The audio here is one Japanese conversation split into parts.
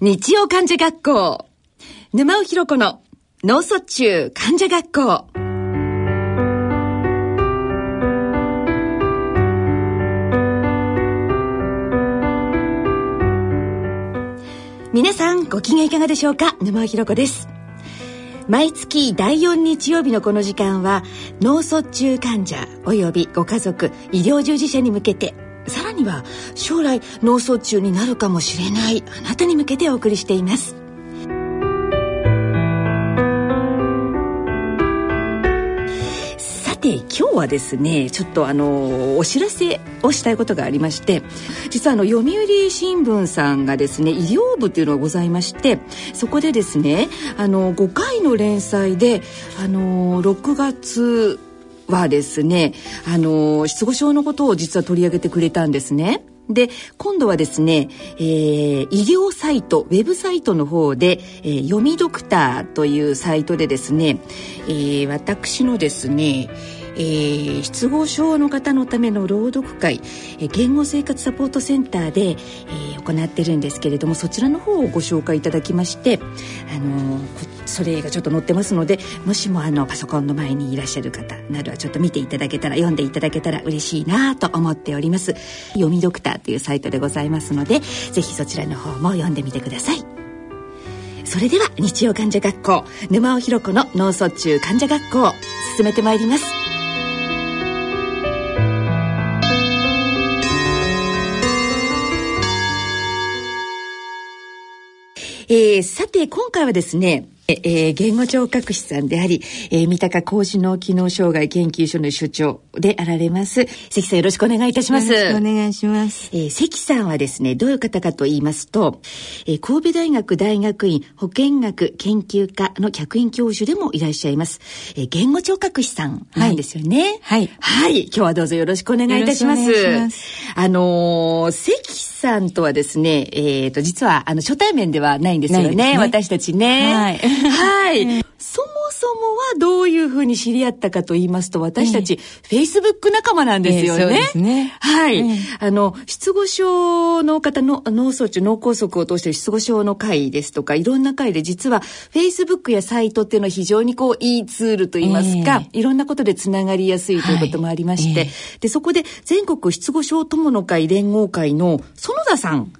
日曜患者学校。沼尾ひろ子の脳卒中患者学校。皆さんご機嫌いかがでしょうか？沼尾ひろ子です。毎月第4日曜日のこの時間は脳卒中患者及びご家族医療従事者に向けてには将来脳卒中になるかもしれないあなたに向けてお送りしています。さて今日はですねちょっとあのお知らせをしたいことがありまして実はあの読売新聞さんがですね医療部っていうのがございましてそこでですねあの5回の連載であの6月はですねあの失語症のことを実は取り上げてくれたんですね。で今度はですね、えー、医療サイトウェブサイトの方で、えー、読みドクターというサイトでですね、えー、私のですねえー、失語症の方のための朗読会、えー、言語生活サポートセンターで、えー、行ってるんですけれどもそちらの方をご紹介いただきまして、あのそれがちょっと載ってますのでもしもあのパソコンの前にいらっしゃる方などはちょっと見ていただけたら読んでいただけたら嬉しいなと思っております。読みドクターというサイトでございますのでぜひそちらの方も読んでみてください。それでは日曜患者学校沼尾ひ子の脳卒中患者学校進めてまいります。えー、さて今回はですねえー、言語聴覚士さんであり、えー、三鷹高知脳機能障害研究所の所長であられます。関さんよろしくお願いいたします。よろしくお願いします。えー、関さんはですね、どういう方かと言いますと、えー、神戸大学大学院保健学研究科の客員教授でもいらっしゃいます。えー、言語聴覚士さんなんですよね。はい。はい。今日はどうぞよろしくお願いいたします。ますあのー、関さんとはですね、えっ、ー、と、実は、あの、初対面ではないんですよね。ね私たちね。はい。はい。そもそもはどういうふうに知り合ったかと言いますと、私たち、フェイスブック仲間なんですよね。えー、そうですね。はい。えー、あの、失語症の方の脳卒中、脳梗塞を通して失語症の会ですとか、いろんな会で実は、フェイスブックやサイトっていうのは非常にこう、いいツールと言いますか、えー、いろんなことでつながりやすいということもありまして、はい、で、そこで全国失語症友の会連合会の園田さん、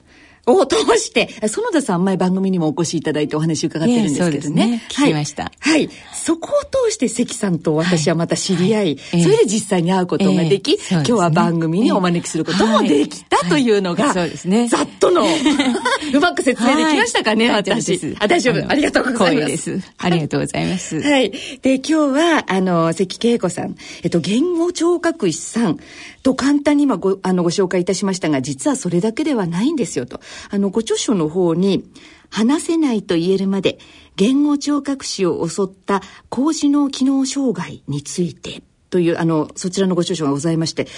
を通して、園田さん前番組にもお越しいただいてお話伺ってるんですけどね。ね聞きました、はい。はい。そこを通して関さんと私はまた知り合い、はい、それで実際に会うことができ、えーね、今日は番組にお招きすることもできたというのが、そうですね。ざっとの、うまく説明できましたかね、私。あ、大丈夫。ありがとうございます。ありがとうございます。はい。で、今日は、あの、関恵子さん、えっと、言語聴覚士さんと簡単に今ご、あの、ご紹介いたしましたが、実はそれだけではないんですよと。あの、ご著書の方に、話せないと言えるまで、言語聴覚士を襲った高次脳機能障害についてという、あの、そちらのご著書がございまして、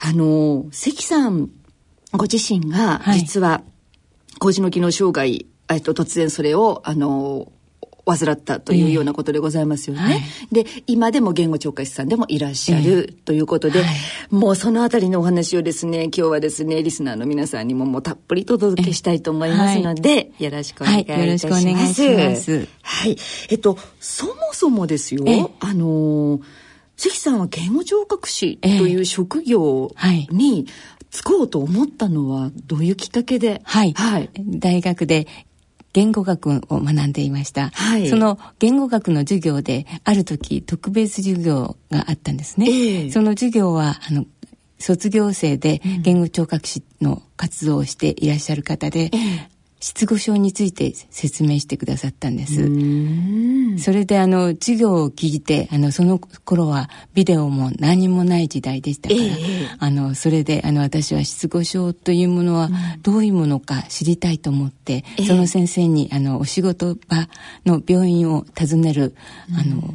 あの、関さんご自身が、実は、高次脳機能障害、えっと、突然それを、あの、患ったというようなことでございますよね。えーはい、で、今でも言語聴覚士さんでもいらっしゃるということで、えーはい、もうそのあたりのお話をですね、今日はですね、リスナーの皆さんにももうたっぷりとお届けしたいと思いますので、はい、よろしくお願いいたします。よろしくお願いします。はい。えっと、そもそもですよ、あの関さんは言語聴覚士という職業に就こうと思ったのはどういうきっかけで？はい。はい、大学で言語学を学んでいました。はい、その言語学の授業で、ある時特別授業があったんですね。えー、その授業は、あの、卒業生で言語聴覚士の活動をしていらっしゃる方で、失語症について説明してくださったんです。それであの授業を聞いてあのその頃はビデオも何もない時代でしたから、えー、あのそれであの私は失語症というものはどういうものか知りたいと思って、うん、その先生にあのお仕事場の病院を訪ねる、あの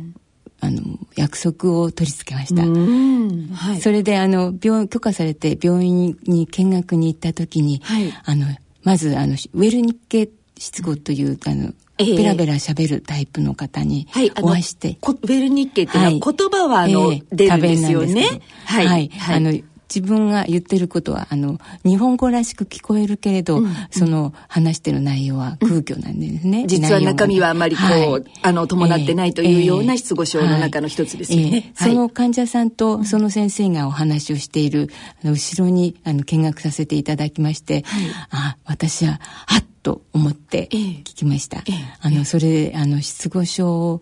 あの約束を取り付けました、はい、それであの病許可されて病院に見学に行った時に、はい、あのまず、あの、ウェル日系失語という、あの、ベラベラ喋るタイプの方にお会いして。はい、ウェル日系っていうのは、言葉はあの、えー、出るんですよね。はい。はい。あの、自分が言ってることはあの日本語らしく聞こえるけれど、うん、その話してる内容は空虚なんですね、うん、実は中身はあまりこう、はい、あの伴ってないというような失語症の中の一つですよね、その患者さんとその先生がお話をしている後ろにあの見学させていただきまして、はい、あ私ははっと思って聞きました、あのそれあの失語症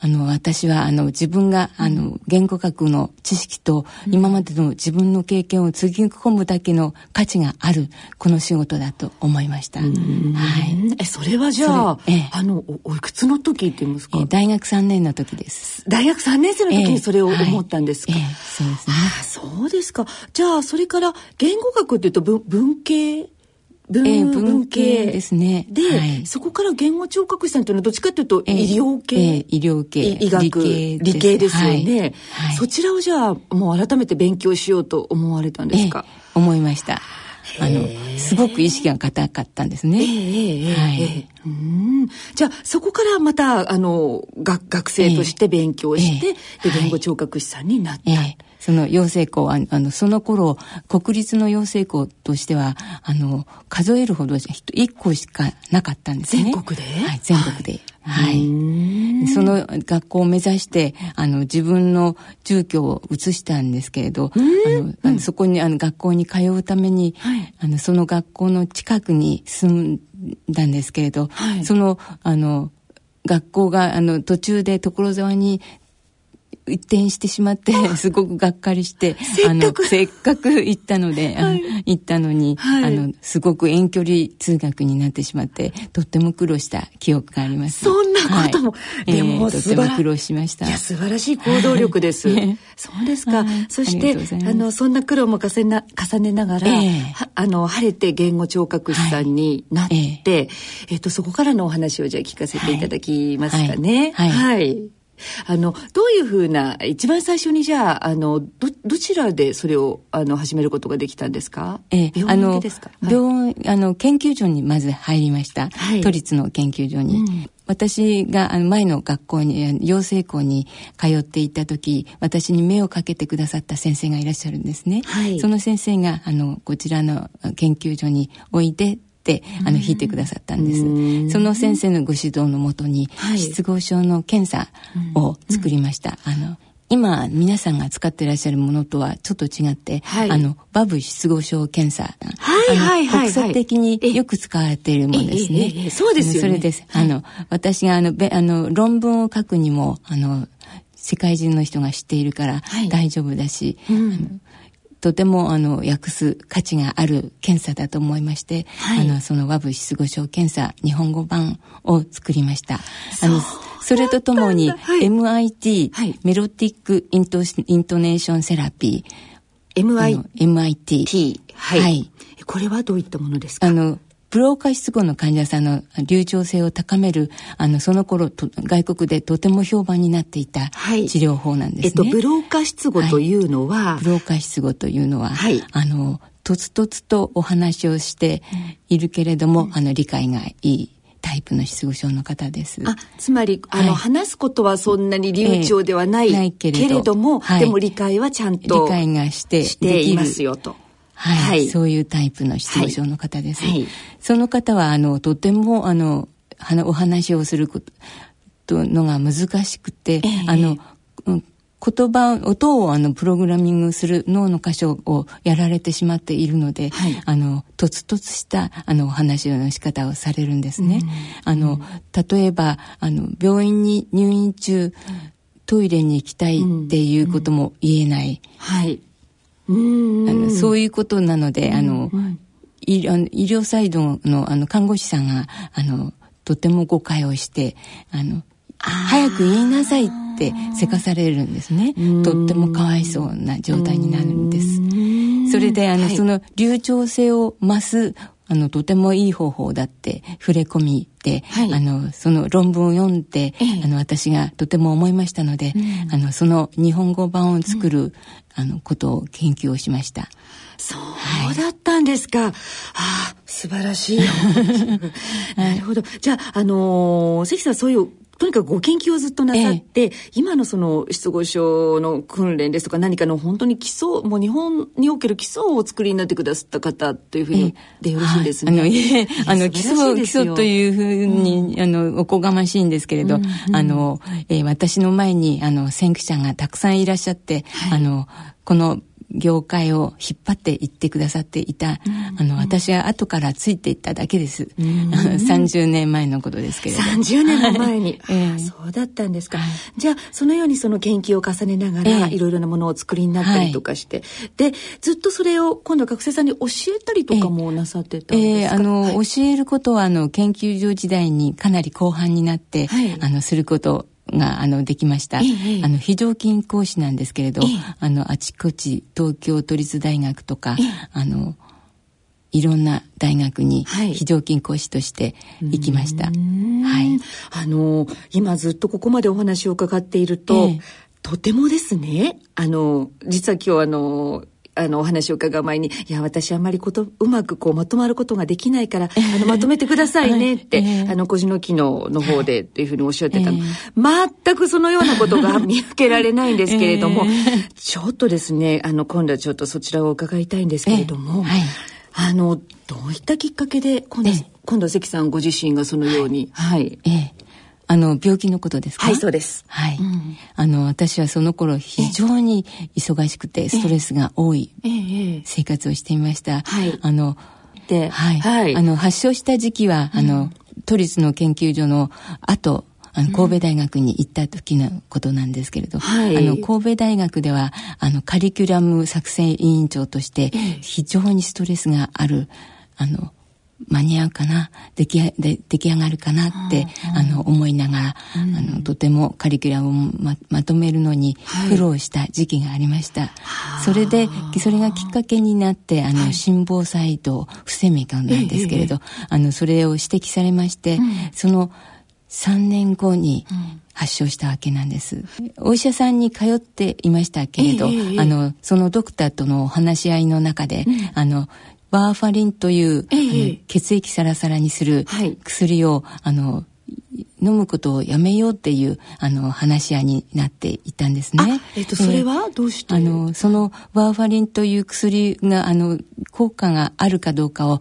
あの、私は、あの、自分が、あの、言語学の知識と、今までの自分の経験をつぎ込むだけの価値がある、この仕事だと思いました。はい。え、それはじゃあ、えあのお、おいくつの時って言いますか？大学3年の時です。大学3年生の時にそれを思ったんですか、はい、そうですね。あそうですか。じゃあ、それから、言語学っていうと文、文系文,、えー、文系ですね。で、はい、そこから言語聴覚士さんというのはどっちかというと医療系、えー、医療系。医学。理系理系ですよね、はい。はい、そちらをじゃあもう改めて勉強しようと思われたんですか、えー、思いました。あのすごく意識が固かったんですね。えー、はい、うん。じゃあそこからまたあの学学生として勉強して、で言語聴覚士さんになった。その養成校は、あの、その頃、国立の養成校としては、あの、数えるほど1校しかなかったんですね。全国で？はい、全国で。はい。その学校を目指して、あの、自分の住居を移したんですけれど、あの、あのそこに、あの、学校に通うために、はい、あの、その学校の近くに住んだんですけれど、はい、その、あの、学校が、あの、途中で所沢に一転してしまって、すごくがっかりして、あの、せっかく行ったので、はい、行ったのに、はい、あの、すごく遠距離通学になってしまって、とっても苦労した記憶があります。そんなことも、はい、でも、えー、とっても苦労しました。いや、素晴らしい行動力です。そうですか。そして、あの、そんな苦労も重ねな重ねながら、えー、あの、晴れて言語聴覚士さんになって、えー、えっと、そこからのお話をじゃあ聞かせていただきますかね。はいあの、どういうふうな、一番最初にじゃあ、あの、ど、どちらでそれを、あの、始めることができたんですか？ええ、病院ですか？病、あの、研究所にまず入りました。はい、都立の研究所に。うん私があの前の学校に、養成校に通っていた時、私に目をかけてくださった先生がいらっしゃるんですね。はい、その先生が、あの、こちらの研究所においでてあの弾いてくださったんです。その先生のご指導のもとに、失語症の検査を作りました。あの今皆さんが使っていらっしゃるものとはちょっと違って、はい、あのバブ失語症検査、はいはいはい、国際的によく使われているものですね。そうですよね。それです。あの私があのべあの論文を書くにもあの世界中の人が知っているから大丈夫だし、はいうん、とてもあの訳す価値がある検査だと思いまして、はい、あのその和部失語症検査日本語版を作りました。あのそれとともに、はい、MIT、はい、メロティックイントイントネーションセラピー MIT。MIT。はい。はい。これはどういったものですか？あの、ブローカ失語の患者さんの流暢性を高める、あの、その頃と、外国でとても評判になっていた治療法なんですね。はい、えっと、ブローカ失語というのは、はい、ブローカ失語というのは、はい、あの、とつとつとお話をしているけれども、うん、あの、理解がいい。タイプの失語症の方です。あ、つまり、あの、話すことはそんなに流暢ではない、えー、ないけれども、でも理解はちゃんと理解がしてしていますよと。はい、はい、そういうタイプの失語症の方です。はい、その方は、あの、とても、あの、お話をすることのが難しくて、えー、あの、言葉、音をあのプログラミングする脳の箇所をやられてしまっているので、はい、あの、とつとつしたあのお話の仕方をされるんですね。うん、あの、例えば、あの、病院に入院中、トイレに行きたいっていうことも言えない。うん、はい。あのそういうことなので、あの、医療サイドのあの看護師さんがあのとても誤解をしてあの早く言いなさいってせかされるんですね。とってもかわいそうな状態になるんです。それであの、はい、その流暢性を増すあの、とてもいい方法だって触れ込みで、はい、あの、その論文を読んで、ええ、あの、私がとても思いましたので、うん、あの、その日本語版を作る、うん、あの、ことを研究をしました。そうだったんですか。はい、ああ、素晴らしい。なるほど。じゃあ、あのー、関さんそういうとにかくご研究をずっとなさって、ええ、今のその失語症の訓練ですとか何かの本当に基礎もう日本における基礎をお作りになってくださった方というふうにでよろしいですね。はい、あのいえあの基礎基礎というふうに、うん、あのおこがましいんですけれど、うんうん、あの、えー、私の前にあの先駆者がたくさんいらっしゃって、はい、あのこの業界を引っ張っていってくださっていた、あの、私は後からついていっただけです。うん、30年前のことですけれど。30年も前に。はい、え。ー、そうだったんですか。じゃあ、そのようにその研究を重ねながら、いろいろなものを作りになったりとかして、で、ずっとそれを今度学生さんに教えたりとかもなさってたんですか、えー、あの、はい、教えることは、あの、研究所時代にかなり後半になって、はい、あの、することがあのできました、ええ、あの非常勤講師なんですけれど、え、あのあちこち東京都立大学とか、あのいろんな大学に非常勤講師として行きました。はい。あの今ずっとここまでお話を伺っていると、とてもですね、あの実は今日あのあの、お話を伺う前に、いや、私あんまりこと、うまくこう、まとまることができないから、あの、まとめてくださいねって、はい、あの、個人の機能の方でっていうふうにおっしゃってたの。全くそのようなことが見受けられないんですけれども、ちょっとですね、あの、今度はちょっとそちらを伺いたいんですけれども、はい、あの、どういったきっかけで、今度、今度関さんご自身がそのように、はい。ええあの、病気のことですか？はい、そうです。はい。うん、あの、私はその頃非常に忙しくてストレスが多い生活をしていました。はい。あの、で、はい。はい、あの、発症した時期は、あの、都立の研究所の後、あの神戸大学に行った時のことなんですけれど、はい、あの神戸大学ではあのカリキュラム作成委員長として非常にストレスがあるあの間に合うかな出来で出来上がるかなって、あの思いながら、あのとてもカリキュラムをままとめるのに苦労した時期がありました、それでそれがきっかけになってあの心房細動不整脈なんですけれど、あのそれを指摘されまして、その3年後に発症したわけなんです。お医者さんに通っていましたけれど、あの、そのドクターとのお話し合いの中で、あの、バーファリンという、ええ、血液サラサラにする薬を、はい、あの飲むことをやめようっていうあの話し合いになっていたんですね。えっ、とそれはどうして、あのそのバーファリンという薬があの効果があるかどうかを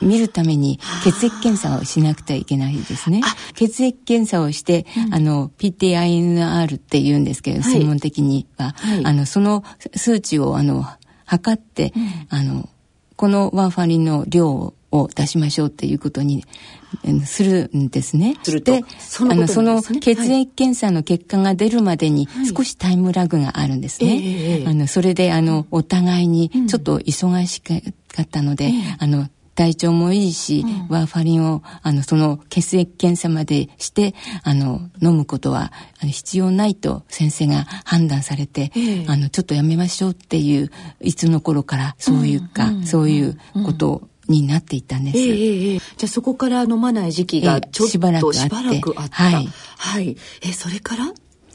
見るために血液検査をしなくてはいけないですね。血液検査をして、うん、あの PTINR って言うんですけど、はい、専門的には、はい、あのその数値をあの測って、うん、あのこのワーファリンの量を出しましょうっていうことにするんですね。で、その、ね、その血液検査の結果が出るまでに少しタイムラグがあるんですね。はい、あのそれであのお互いにちょっと忙しかったので、うん、あの体調もいいし、うん、ワーファリンを、あの、その血液検査までして、あの、飲むことは必要ないと先生が判断されて、えー、あの、ちょっとやめましょうっていう、いつの頃からそういうか、うんうん、そういうことを、になっていったんです。えー、えー、じゃあそこから飲まない時期がちょっとしばらくあって。しばらくあった。はい。はい。え、それから？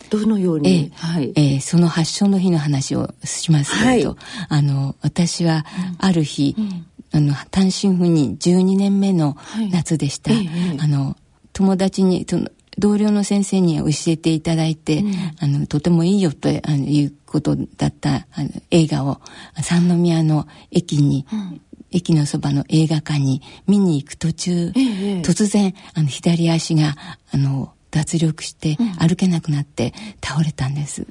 どのように、えー、はい、えー、その発症の日の話をしますけれど、はい、あの私はある日、うんあの単身赴任12年目の夏でした、はいええ、あの友達にその同僚の先生に教えていただいて、うん、あのとてもいいよとあのいうことだったあの映画を三宮の駅に、うん、駅のそばの映画館に見に行く途中、え、突然あの左足があの脱力して歩けなくなって倒れたんです。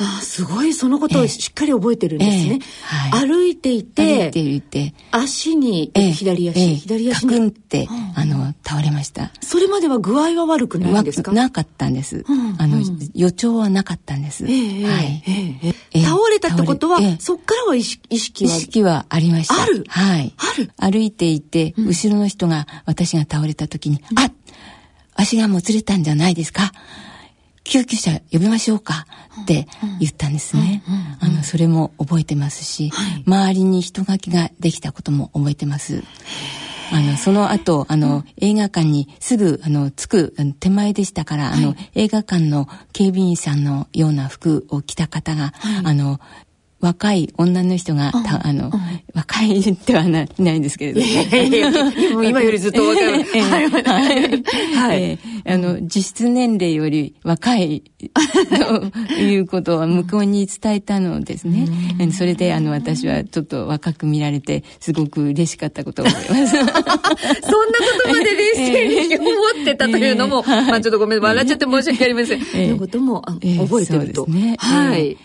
あすごいそのことをしっかり覚えてるんですね、えーはい、歩いていて歩いていて足に、えー、左足、えー、左足に。って、あの倒れました。それまでは具合は悪くないんですか？なかったんです、うん、あの、うん、予兆はなかったんです、えー、はい、えー、倒れたってことは、そっからは意識意識は？意識はありました。ある？はい。ある？歩いていて、後ろの人が私が倒れた時に、うん、あ足がもつれたんじゃないですか？救急車呼びましょうかって言ったんですね。あの、それも覚えてますし、はい、周りに人垣ができたことも覚えてます。あの、その後、あの、映画館にすぐ、あの、着く手前でしたから、はい、あの、映画館の警備員さんのような服を着た方が、はい、あの、若い女の人が、たあの、若いではないないんですけれど。もう今よりずっと若い。はい。はい。あの、実質年齢より若いということは向こうに伝えたのですね。それで、あの、私はちょっと若く見られて、すごく嬉しかったことを思います。そんなことまで冷静に思ってたというのも、まあちょっとごめん、笑っちゃって申し訳ありません。えのことも覚えてると。ね。はい。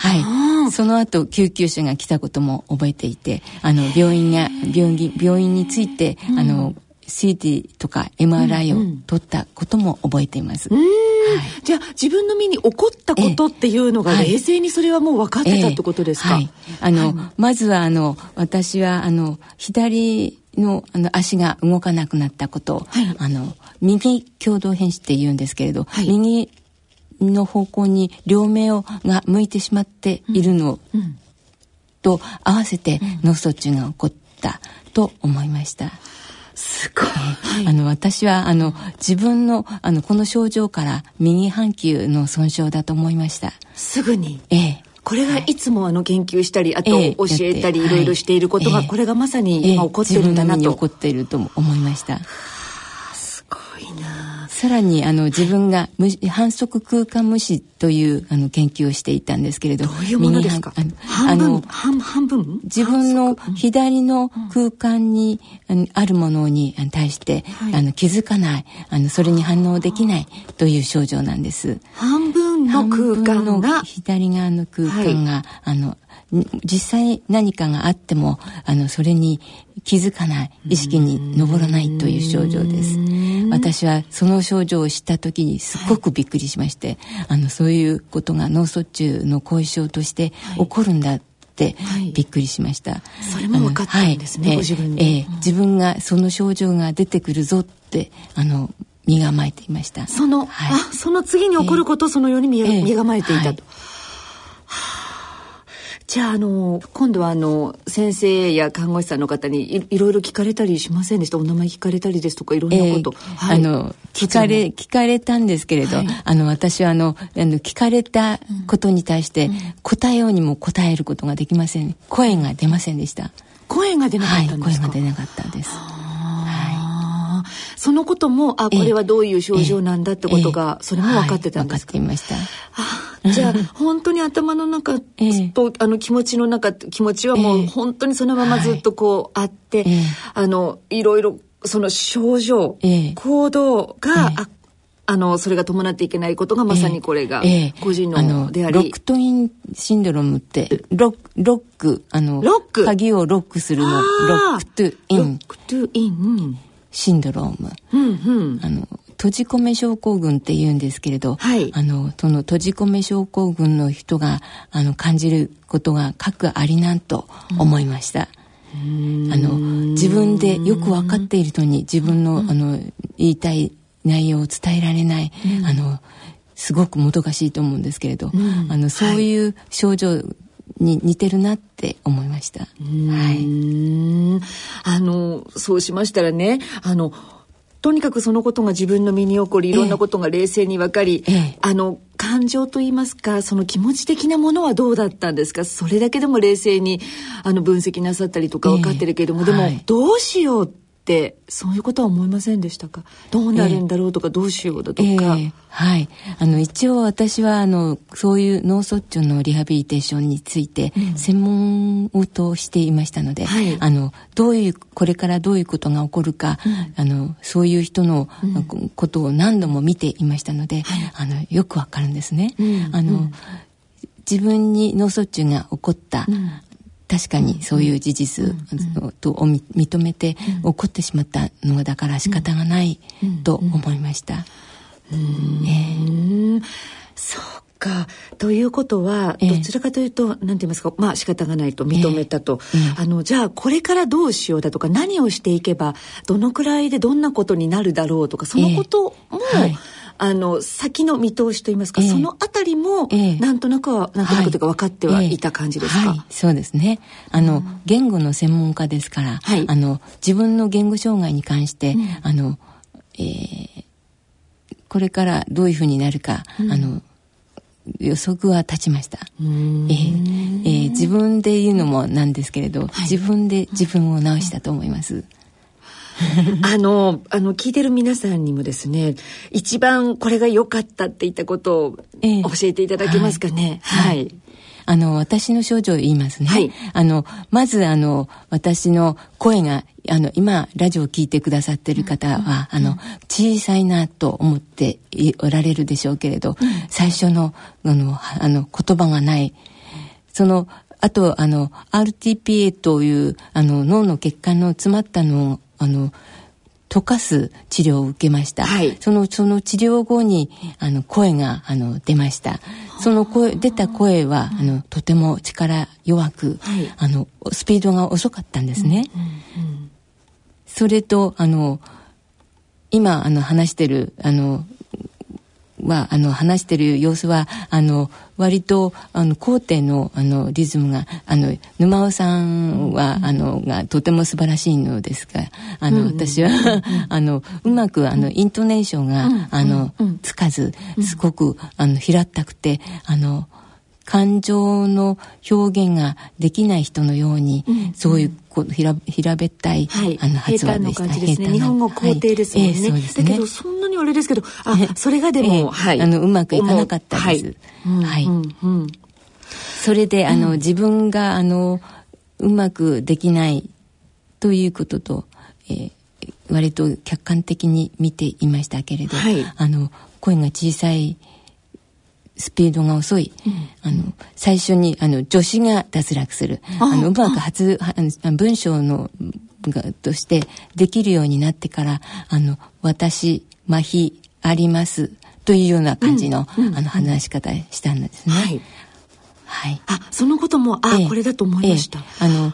はい。その後、救急車が来たことも覚えていて、あの、病院が、病院、病院について、うん、あの、CT とか MRI を取ったことも覚えています。うん。はい、じゃあ自分の身に起こったことっていうのが冷静にそれはもう分かってたってことですか、はい、あの、はい、まずはあの私はあの左のあの足が動かなくなったことを、はい、あの右共同変死って言うんですけれど、右の方向に両目をが向いてしまっているのと合わせて脳卒中が起こったと思いました。すごい。えー、あの、私は、あの、自分の、あの、この症状から右半球の損傷だと思いました。すぐにええー、これがいつもあの研究したり、あと教えたり、いろいろしていることが、これがまさに今起こってるんだなと。起こっていると思いました。さらにあの自分が反則空間無視というあの研究をしていたんですけれどどういうものですか？あの半分自分の左の空間に、あるものに対して、はい、あの気づかないあのそれに反応できないという症状なんです。半分の空間が左側の空間が、はい、あの実際何かがあってもあのそれに気づかない意識に上らないという症状です。私はその症状を知った時にすごくびっくりしまして、はい、あのそういうことが脳卒中の後遺症として起こるんだ、びっくりしました。それも分かったんですね、はい、ご自分で、えー、自分がその症状が出てくるぞってあの身構えていました。その、はい、あその次に起こること、えー、そのように身,、身構えていたと。じゃあ、あの、今度はあの、先生や看護師さんの方にいいろいろ聞かれたりしませんでした？お名前聞かれたりですとか、いろんなこと。えーはい、あの、聞かれ、聞かれたんですけれど、はい、あの、私はあの、あの、聞かれたことに対して、答えようにも答えることができません。声が出ませんでした。声が出なかったんですか、はい、声が出なかったです。そのことも、あ、これはどういう症状なんだってことが、それも分かってたんですか、はい、分かっていました。あじゃあ、本当に頭の中と、あの気持ちの中、気持ちはもう本当にそのままずっとこうあって、あの、いろいろ、その症状、行動が、ああの、それが伴っていけないことがまさにこれが、個人のであり。ロッ ked-in syndrome って、ロ lock、あの、 lock？鍵をロックするの、 locked-in。locked-in。syndrome、うんうん、あの閉じ込め症候群って言うんですけれど、はい、あのその閉じ込め症候群の人があの感じることがかくありなんと思いました。あの自分でよく分かっているのに自分の,、あの言いたい内容を伝えられない、あのすごくもどかしいと思うんですけれど、あのそういう症状に似てるなって思いました。はい。そうしましたらね、あの、とにかくそのことが自分の身に起こり、いろんなことが冷静に分かり、ええ、あの、感情といいますか、その気持ち的なものはどうだったんですか？それだけでも冷静に、あの、分析なさったりとか分かってるけれども、え、でも、どうしようってってそういうことは思いませんでしたか？どうなるんだろうとか、どうしようだとか、えー、はい。あの一応私はあのそういう脳卒中のリハビリテーションについて専門をとしていましたので、うん、あのどういうこれからどういうことが起こるか、うん、あのそういう人のことを何度も見ていましたので、あのよくわかるんですね。あの自分に脳卒中が起こった、確かにそういう事実とを認めて起こってしまったのだから仕方がないと思いました。えー、そうか。ということは、どちらかというと、えー、なんて言いますか、まあ仕方がないと認めたと。えー、あの、じゃあこれからどうしようだとか、何をしていけば、どのくらいでどんなことになるだろうとか、そのことも、えーはいあの先の見通しといいますか、えー、そのあたりも、えー、なんとなくはなんとなくというか分かってはいた感じですか、はいはい、そうですね。あの、うん、言語の専門家ですから、はい、あの自分の言語障害に関して、うん、あの、えー、これからどういうふうになるか、うん、あの予測は立ちました。えー、えー、自分で言うのもなんですけれど、はい、自分で自分を直したと思います。あの、あの、聞いてる皆さんにもですね、一番これが良かったって言ったことを教えていただけますかね？えー、はい、はいあの、私の症状を言いますね。はい。あの、まず、あの、私の声が、あの、今、ラジオを聞いてくださってる方は、うん、あの、小さいなと思っておられるでしょうけれど、うん、最初の、あの、あの、言葉がない、その、あと、あの、RTPA という、あの、脳の血管の詰まったのを、あの、溶かす治療を受けました。はい、その、その治療後に、あの、声が、あの、出ました。その声、出た声は、あの、とても力弱く、はい、あの、スピードが遅かったんですね。うんうんうん、それと、あの、今、あの、話してる、あの、は、あの、話してる様子は、あの、割と、あの、後天の、あの、リズムが、あの、沼尾さんは、あの、が、とても素晴らしいのですが、あの、私は、あの、うまく、あの、イントネーションが、あの、つかず、すごく、あの、平ったくて、あの、感情の表現ができない人のように、うん、そういうこう平平べったい、はい、あの発音でした。平ですね。日本語肯定ですもんね。はいえー、ねだけどそんなにあれですけど、あ、それがでも、えー、はい、あのうまくいかなかったです。はい。それであの、自分があのうまくできないということと、えー、割と客観的に見ていましたけれど、はい、あの声が小さい。スピードが遅い、うん、あの最初にあの助詞が脱落する。あのうまく発文章のがとしてできるようになってからあの私麻痺あります。というような感じのうん、あの話し方したんですね。はい、はい、あそのこともあ、ええ、これだと思いました。え、あの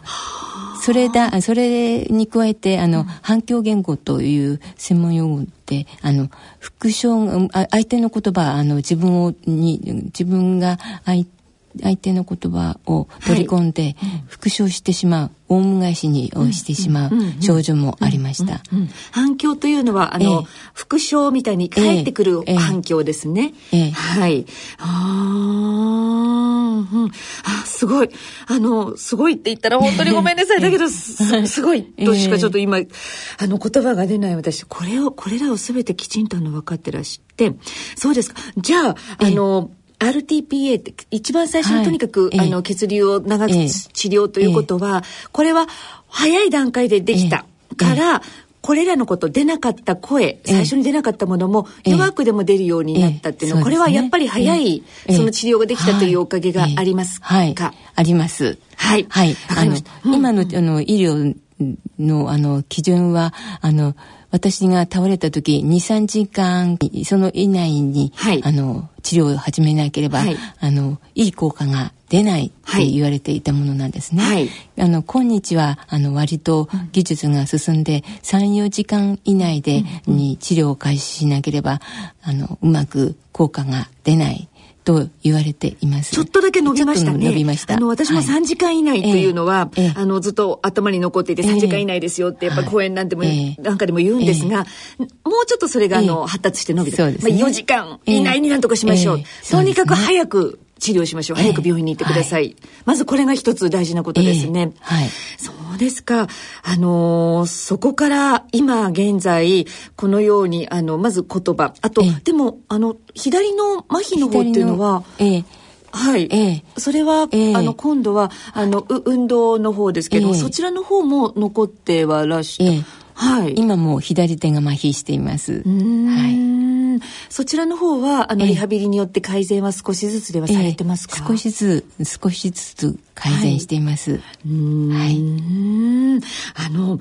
それだそれに加えてあの、うん、反響言語という専門用語であの復唱相手の言葉あの自分をに自分が相相手の言葉を取り込んで復唱してしまう、オウム返しにをしてしまう症状もありました。反響というのはあの、えー、復唱みたいに返ってくる反響ですね。えーえ。ー、はい。あうん、あすごい。あのすごいって言ったら本当にごめんなさい。だけどすすごいとしかちょっと今、あの言葉が出ない。私これをこれらを全てきちんとあの分かってらして。そうですか。じゃああの、RTPA って一番最初にとにかく、はい、あの血流を長く治療ということは、これは早い段階でできたから、これらのこと出なかった声最初に出なかったものも弱くでも出るようになったっていうのは、これはやっぱり早いその治療ができたというおかげがありますか、はい。あります。はい。はい。あの、今のあの医療のあの基準はあの私が倒れた時23時間その以内に、はい、あの治療を始めなければ、はい、あのいい効果が出ないって言われていたものなんですね。はい、あの今日はあの割と技術が進んで、34時間以内で、に治療を開始しなければあのうまく効果が出ないと言われています。ちょっとだけ伸びましたね。伸びました。あの、私も3時間以内というのは、はい、あの、ずっと頭に残っていて3時間以内ですよって、やっぱり講演なんても、なんかでも言うんですが、もうちょっとそれが、あの、発達して伸びて、そうですね、まあ、4時間以内になんとかしましょう。とにかく早く治療しましょう。早く病院に行ってください。はい、まずこれが一つ大事なことですね。えー、はい。そうですか。あのー、そこから今現在、このように、あの、まず言葉。あと、えー、でも、あの、左の麻痺の方っていうのは、えーはい、えー、それは、えー、あの今度はあの運動の方ですけど、えー、そちらの方も残ってはらして、えー、はい、今も左手が麻痺しています。はい。そちらの方はあのリハビリによって改善は少しずつではされてますか、少しずつ少しずつ改善しています。はい、はい。あの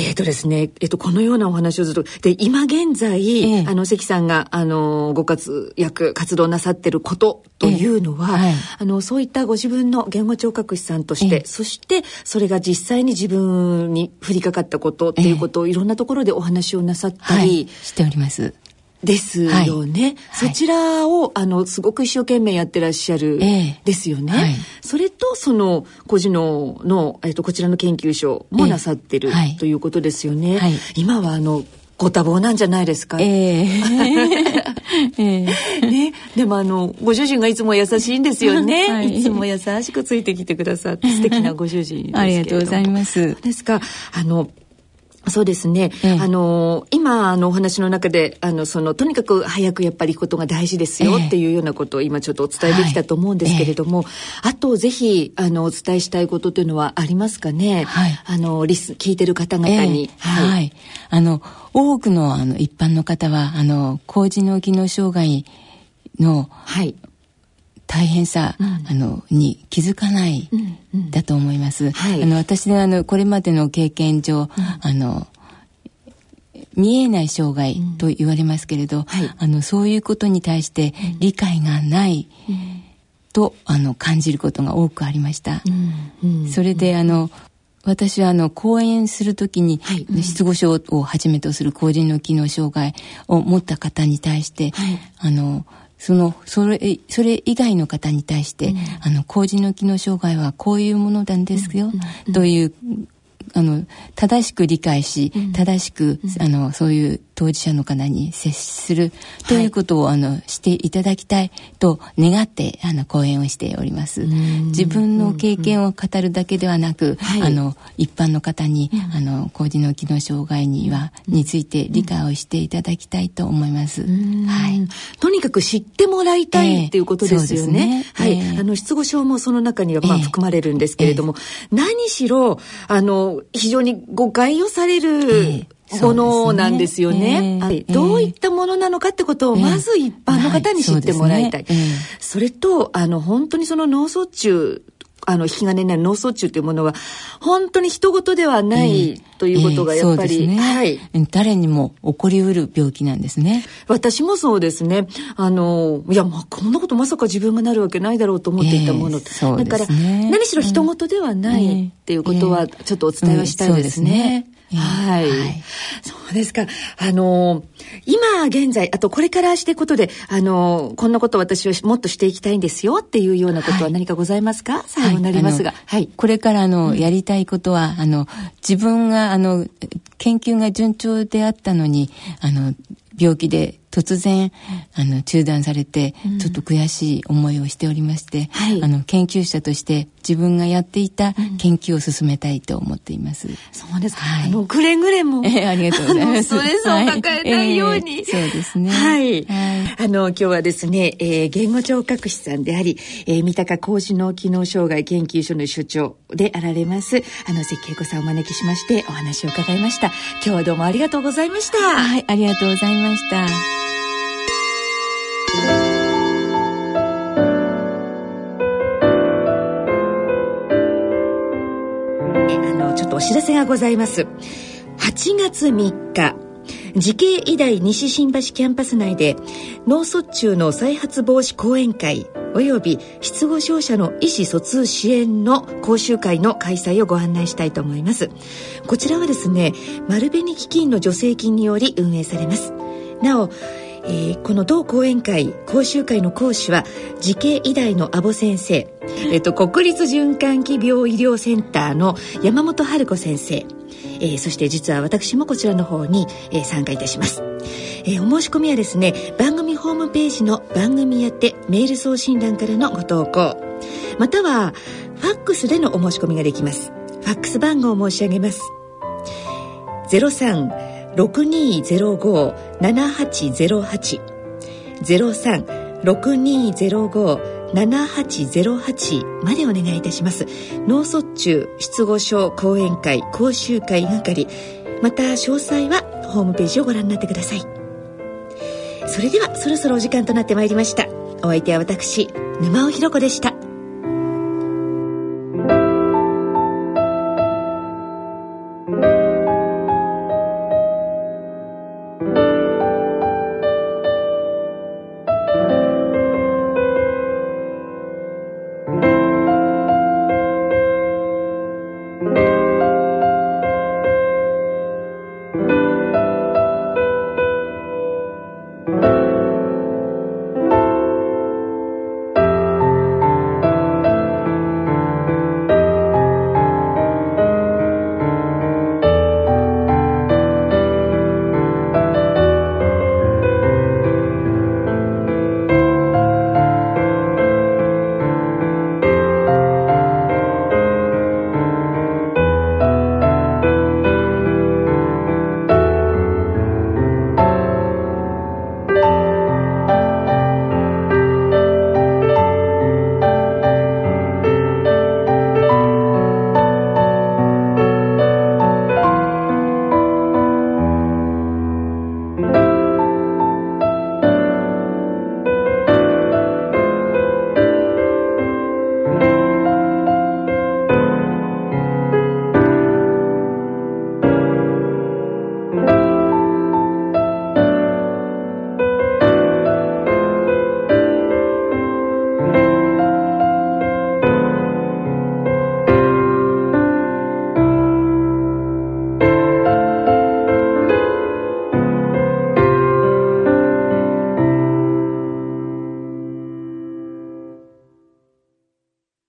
えっ、ー、とですね、えっ、ー、と、このようなお話をずっと、で、今現在、えー、あの、関さんが、あの、ご活躍、活動なさってることというのは、えーはい、あの、そういったご自分の言語聴覚士さんとして、そして、それが実際に自分に降りかかったことっていうことを、いろんなところでお話をなさったり、はい、しております。ですよね、はい、そちらをあのすごく一生懸命やってらっしゃるですよね、えーはい、それとその個人のの、えーと、こちらの研究所もなさってる、えー、ということですよね、今はあのご多忙なんじゃないですか？えーえー、ね、でもあのご主人がいつも優しいんですよね、はい、いつも優しくついてきてくださって素敵なご主人 ありがとうございます。ですかあのそうですね。ええ、あの、今、あの、お話の中で、あの、その、とにかく早くやっぱり行くことが大事ですよっていうようなことを今ちょっとお伝えできたと思うんですけれども、はい、あと、ぜひ、あの、お伝えしたいことというのはありますかね？はい。あの、リス、聞いてる方々に。はい、はい。あの、多くの、あの、一般の方は、あの、高次脳機能障害の、はい。大変さ、うん、あのに気づかない、うん、だと思います。はい、あの私のあのこれまでの経験上、うん、あの見えない障害と言われますけれど、はい、あのそういうことに対して理解がない、とあの感じることが多くありました。それであの私はあの講演するときに、はい、失語症をはじめとする後人の機能障害を持った方に対して、はい、あのそのそれそれ以外の方に対して、うん、あの高次の機能障害はこういうものなんですよ、うん、というあの正しく理解し、正しく、あのそういう当事者の方に接するということを、はい、あのしていただきたいと願ってあの講演をしております。自分の経験を語るだけではなく、あの一般の方に、うん、あの高次の機能障害には、について理解をしていただきたいと思います。はい。とにかく知ってもらいたいっていうことですよね。えー、ね。はい、あの失語症もその中にはまあ含まれるんですけれども、えー、何しろあの非常に誤解をされる、えーものなんですよね。はい、どういったものなのかってことをまず一般の方に知ってもらいたい。それと、あの、本当にその脳卒中あの、引き金になる脳卒中というものは、本当に人事ではないということがやっぱり、えーえーね、はい。誰にも起こりうる病気なんですね。私もそうですね。あの、いや、まあ、こんなことまさか自分がなるわけないだろうと思っていたもの。えーね、だから、何しろ人事ではないっていうことは、ちょっとお伝えはしたいですね。はい、はい。そうですか。あの、今現在、あとこれからしてことで、あの、こんなこと私はもっとしていきたいんですよっていうようなことは何かございますか、はい、最後になりますが。はい。これからあの、うん、やりたいことは、あの、自分があの、研究が順調であったのに、あの、病気で突然あの中断されて、ちょっと悔しい思いをしておりまして、はい、あの研究者として自分がやっていた研究を進めたいと思っています。うん、そうですか。はい、あのくれぐれも、えー、ありがとうございます。ストレスを抱えないように、は いえー、そうですね。はい。あの今日はですね、えー、言語聴覚士さんであり、えー、三鷹高知脳機能障害研究所の所長であられますあの関恵子さんをお招きしましてお話を伺いました。今日はどうもありがとうございました。はい、ありがとうございました。お知らせがございます。8月3日、慈恵医大西新橋キャンパス内で脳卒中の再発防止講演会及び失語症者の医師疎通支援の講習会の開催をご案内したいと思いますこちらはですね丸紅基金の助成金により運営されますなおえー、この同講演会講習会の講師は慈恵医大の阿保先生、えーと、国立循環器病医療センターの山本春子先生、えー、そして実は私もこちらの方に、えー、参加いたします、えー、お申し込みはですね番組ホームページの番組宛てメール送信欄からのご投稿。またはファックスでのお申し込みができます。ファックス番号を申し上げます。03 03-6205-7808までお願いいたします。脳卒中失語症講演会講習会係。また詳細はホームページをご覧になってください。それではそろそろお時間となってまいりました。お相手は私沼尾ひろ子でした。